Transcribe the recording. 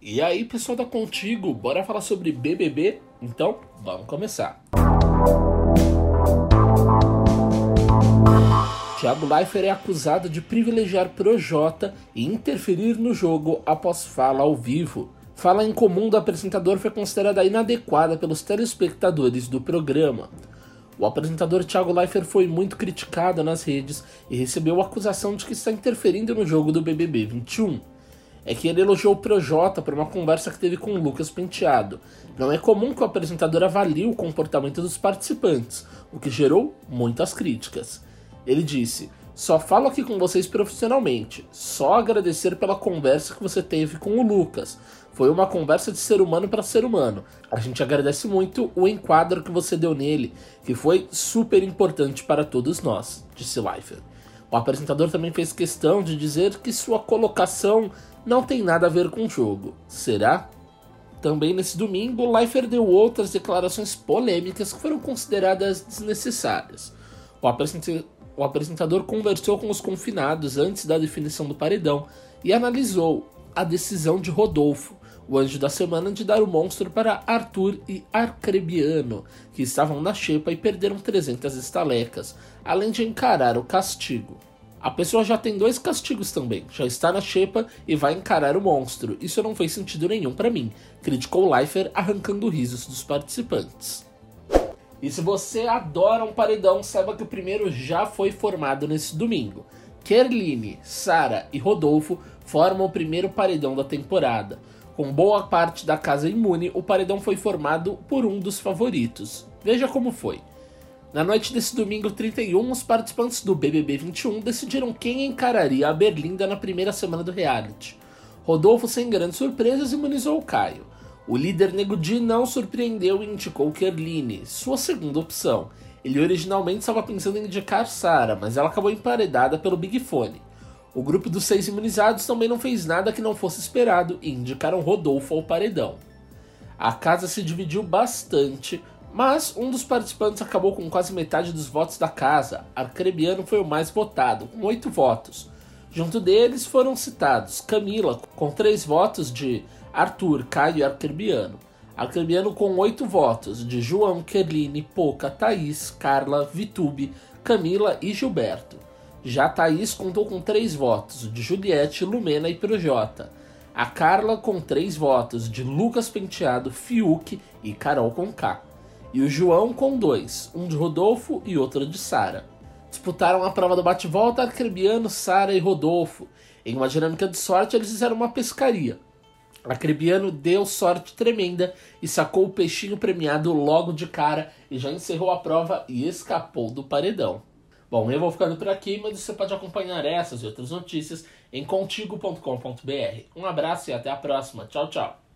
E aí, pessoal da Contigo, bora falar sobre BBB? Então, vamos começar. Thiago Leifert é acusado de privilegiar Projota e interferir no jogo após fala ao vivo. Fala em comum do apresentador foi considerada inadequada pelos telespectadores do programa. O apresentador Thiago Leifert foi muito criticado nas redes e recebeu a acusação de que está interferindo no jogo do BBB 21 é que ele elogiou o Projota por uma conversa que teve com o Lucas Penteado. Não é comum que o apresentador avalie o comportamento dos participantes, o que gerou muitas críticas. Ele disse: Só falo aqui com vocês profissionalmente, só agradecer pela conversa que você teve com o Lucas. Foi uma conversa de ser humano para ser humano. A gente agradece muito o enquadro que você deu nele, que foi super importante para todos nós, disse Leifert. O apresentador também fez questão de dizer que sua colocação não tem nada a ver com o jogo. Será? Também nesse domingo, Leifert deu outras declarações polêmicas que foram consideradas desnecessárias. O, o apresentador conversou com os confinados antes da definição do paredão e analisou a decisão de Rodolfo, o anjo da semana, de dar o monstro para Arthur e Arcrebiano, que estavam na xepa e perderam 300 estalecas, além de encarar o castigo. A pessoa já tem dois castigos também, já está na xepa e vai encarar o monstro. Isso não fez sentido nenhum para mim, criticou Leifer, arrancando risos dos participantes. E se você adora um paredão, saiba que o primeiro já foi formado nesse domingo. Kerline, Sara e Rodolfo formam o primeiro paredão da temporada. Com boa parte da casa imune, o paredão foi formado por um dos favoritos. Veja como foi. Na noite desse domingo 31, os participantes do BBB 21 decidiram quem encararia a Berlinda na primeira semana do reality. Rodolfo, sem grandes surpresas, imunizou o Caio. O líder Nego Di não surpreendeu e indicou Kerline, sua segunda opção. Ele originalmente estava pensando em indicar Sara, mas ela acabou emparedada pelo Big Fone. O grupo dos seis imunizados também não fez nada que não fosse esperado e indicaram Rodolfo ao paredão. A casa se dividiu bastante, mas um dos participantes acabou com quase metade dos votos da casa. Arcrebiano foi o mais votado, com oito votos. Junto deles foram citados Camila, com três votos de Arthur, Caio e Arcrebiano. Arcrebiano com oito votos de João, Kerline, Poca, Thaís, Carla, Vitube, Camila e Gilberto. Já Thaís contou com três votos de Juliette, Lumena e Projota. A Carla com três votos de Lucas Penteado, Fiuk e Carol Conká e o João com dois, um de Rodolfo e outro de Sara. Disputaram a prova do bate-volta Arcrebiano, Sara e Rodolfo. Em uma dinâmica de sorte, eles fizeram uma pescaria. Arcrebiano deu sorte tremenda e sacou o peixinho premiado logo de cara e já encerrou a prova e escapou do paredão. Bom, eu vou ficando por aqui, mas você pode acompanhar essas e outras notícias em contigo.com.br. Um abraço e até a próxima. Tchau, tchau.